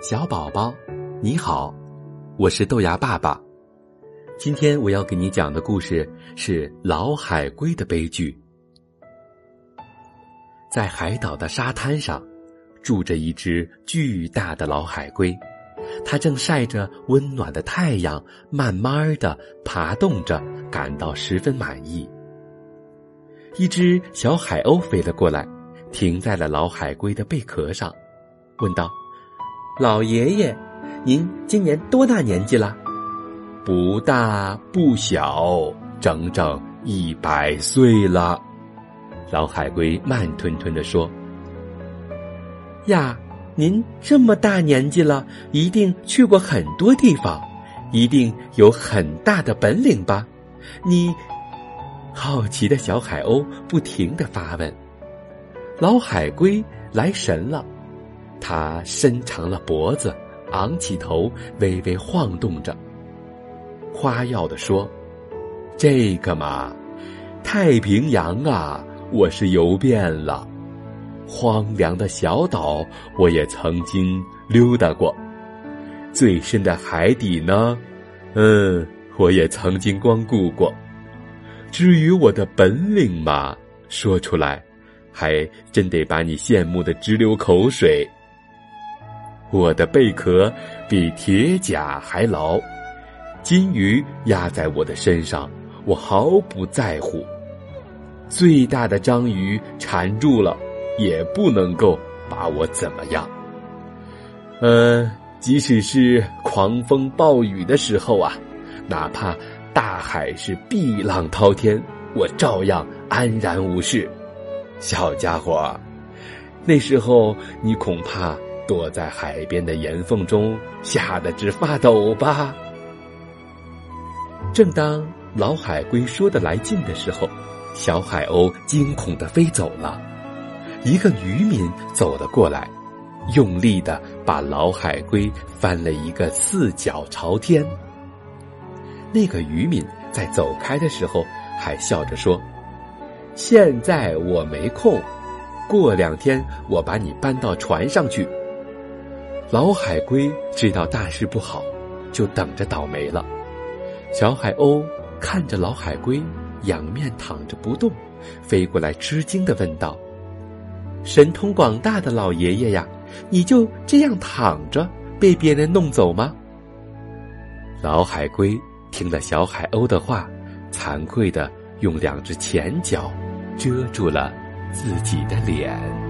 小宝宝，你好，我是豆芽爸爸。今天我要给你讲的故事是老海龟的悲剧。在海岛的沙滩上，住着一只巨大的老海龟，它正晒着温暖的太阳，慢慢的爬动着，感到十分满意。一只小海鸥飞了过来，停在了老海龟的贝壳上，问道。老爷爷，您今年多大年纪了？不大不小，整整一百岁了。老海龟慢吞吞地说：“呀，您这么大年纪了，一定去过很多地方，一定有很大的本领吧？你……”好奇的小海鸥不停的发问。老海龟来神了。他伸长了脖子，昂起头，微微晃动着，夸耀地说：“这个嘛，太平洋啊，我是游遍了；荒凉的小岛，我也曾经溜达过；最深的海底呢，嗯，我也曾经光顾过。至于我的本领嘛，说出来，还真得把你羡慕的直流口水。”我的贝壳比铁甲还牢，金鱼压在我的身上，我毫不在乎。最大的章鱼缠住了，也不能够把我怎么样。嗯，即使是狂风暴雨的时候啊，哪怕大海是碧浪滔天，我照样安然无事。小家伙，那时候你恐怕。躲在海边的岩缝中，吓得直发抖吧。正当老海龟说的来劲的时候，小海鸥惊恐的飞走了。一个渔民走了过来，用力的把老海龟翻了一个四脚朝天。那个渔民在走开的时候，还笑着说：“现在我没空，过两天我把你搬到船上去。”老海龟知道大事不好，就等着倒霉了。小海鸥看着老海龟仰面躺着不动，飞过来吃惊的问道：“神通广大的老爷爷呀，你就这样躺着被别人弄走吗？”老海龟听了小海鸥的话，惭愧的用两只前脚遮住了自己的脸。